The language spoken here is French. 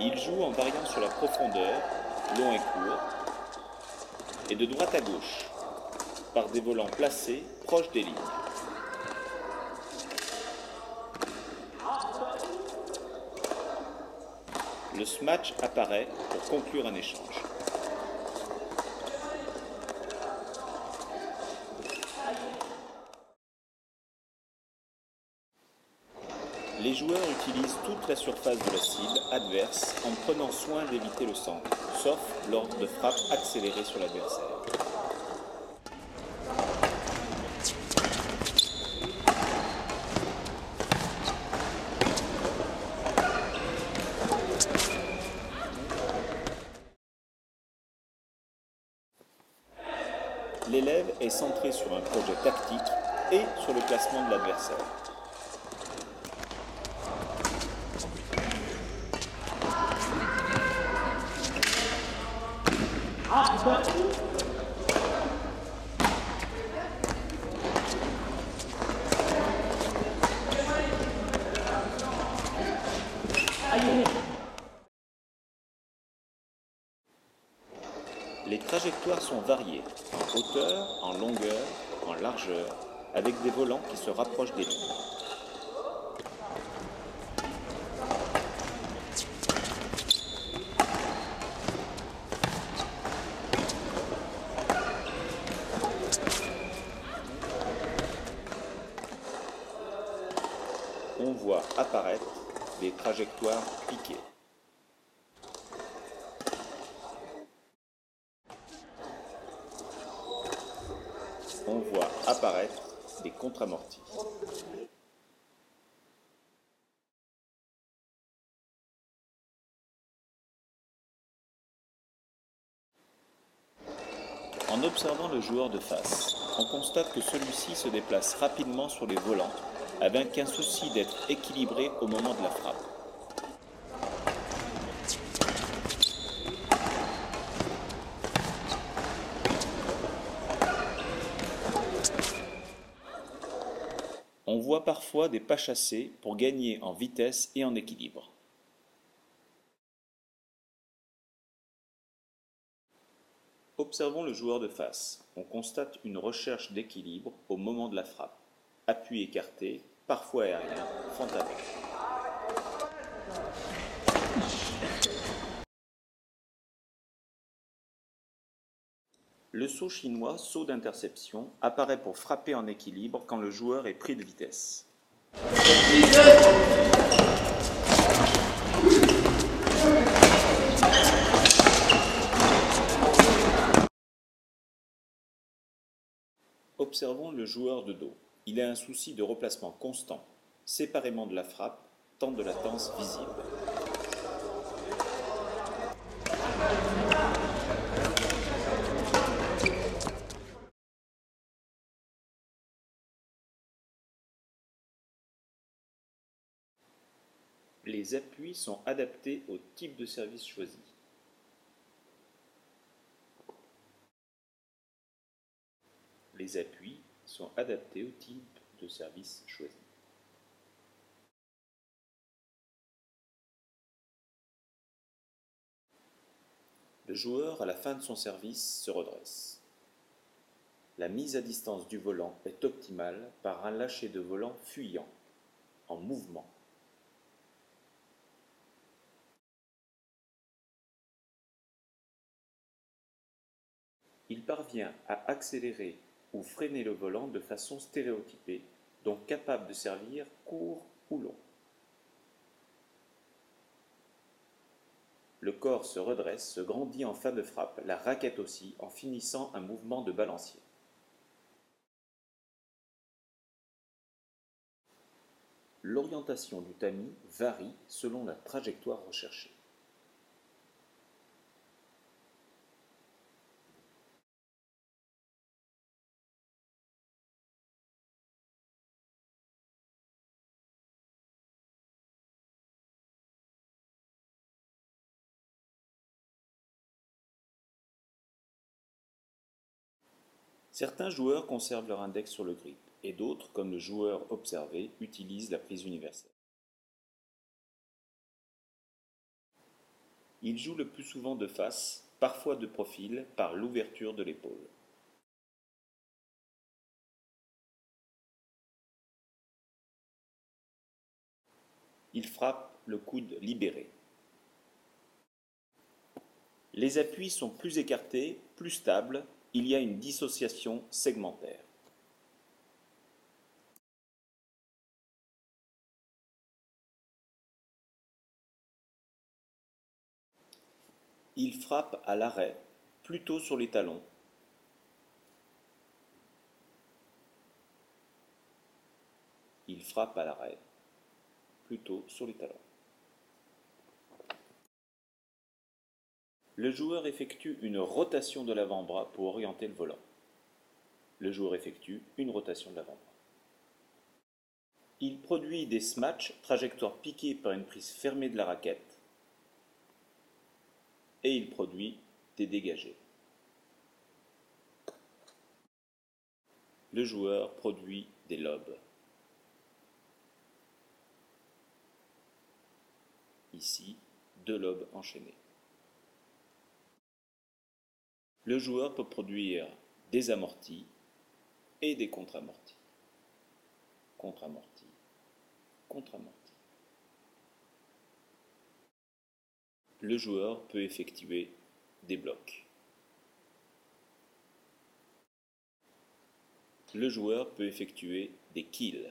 Il joue en variant sur la profondeur, long et court, et de droite à gauche, par des volants placés proches des lignes. Le smash apparaît pour conclure un échange. Les joueurs utilisent toute la surface de la cible adverse en prenant soin d'éviter le centre, sauf lors de frappes accélérées sur l'adversaire. L'élève est centré sur un projet tactique et sur le placement de l'adversaire. Les trajectoires sont variées, en hauteur, en longueur, en largeur, avec des volants qui se rapprochent des lignes. On voit apparaître des trajectoires piquées. On voit apparaître des contre-amortis. En observant le joueur de face, on constate que celui-ci se déplace rapidement sur les volants avec un souci d'être équilibré au moment de la frappe. Voit parfois des pas chassés pour gagner en vitesse et en équilibre. Observons le joueur de face. On constate une recherche d'équilibre au moment de la frappe. Appui écarté, parfois aérien, fantasme. Le saut chinois, saut d'interception, apparaît pour frapper en équilibre quand le joueur est pris de vitesse. Observons le joueur de dos. Il a un souci de replacement constant, séparément de la frappe, temps de latence visible. Les appuis sont adaptés au type de service choisi. Les appuis sont adaptés au type de service choisi. Le joueur, à la fin de son service, se redresse. La mise à distance du volant est optimale par un lâcher de volant fuyant, en mouvement. Il parvient à accélérer ou freiner le volant de façon stéréotypée, donc capable de servir court ou long. Le corps se redresse, se grandit en fin de frappe, la raquette aussi, en finissant un mouvement de balancier. L'orientation du tamis varie selon la trajectoire recherchée. Certains joueurs conservent leur index sur le grip, et d'autres, comme le joueur observé, utilisent la prise universelle. Il joue le plus souvent de face, parfois de profil, par l'ouverture de l'épaule. Il frappe le coude libéré. Les appuis sont plus écartés, plus stables, il y a une dissociation segmentaire. Il frappe à l'arrêt, plutôt sur les talons. Il frappe à l'arrêt, plutôt sur les talons. Le joueur effectue une rotation de l'avant-bras pour orienter le volant. Le joueur effectue une rotation de l'avant-bras. Il produit des smatchs, trajectoire piquée par une prise fermée de la raquette, et il produit des dégagés. Le joueur produit des lobes. Ici, deux lobes enchaînés. Le joueur peut produire des amortis et des contre-amortis. Contre-amortis, contre-amortis. Le joueur peut effectuer des blocs. Le joueur peut effectuer des kills.